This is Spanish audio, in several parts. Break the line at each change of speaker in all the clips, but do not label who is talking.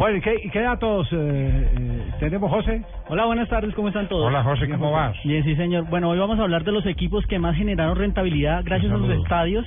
Bueno, ¿y qué, y qué datos eh, eh, tenemos, José?
Hola, buenas tardes, ¿cómo están todos?
Hola, José, ¿cómo vas?
Bien, sí, señor. Bueno, hoy vamos a hablar de los equipos que más generaron rentabilidad gracias a los estadios,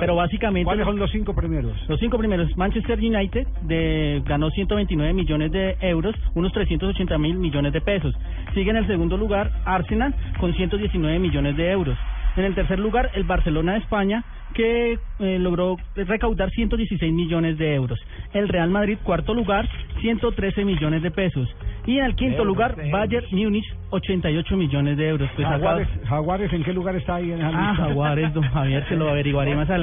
pero básicamente
¿Cuáles son los cinco primeros?
los cinco primeros. Manchester United de, ganó 129 millones de euros, unos 380 mil millones de pesos. Sigue en el segundo lugar Arsenal con 119 millones de euros. En el tercer lugar, el Barcelona de España, que eh, logró recaudar 116 millones de euros. El Real Madrid, cuarto lugar, 113 millones de pesos. Y en el quinto
Euros,
lugar,
euros.
Bayern Múnich, 88 millones de euros. Pues acá-
Jaguares, Jaguares, ¿en qué lugar está ahí en
Ah? Jaguares, don Javier, se lo averiguaré más adelante.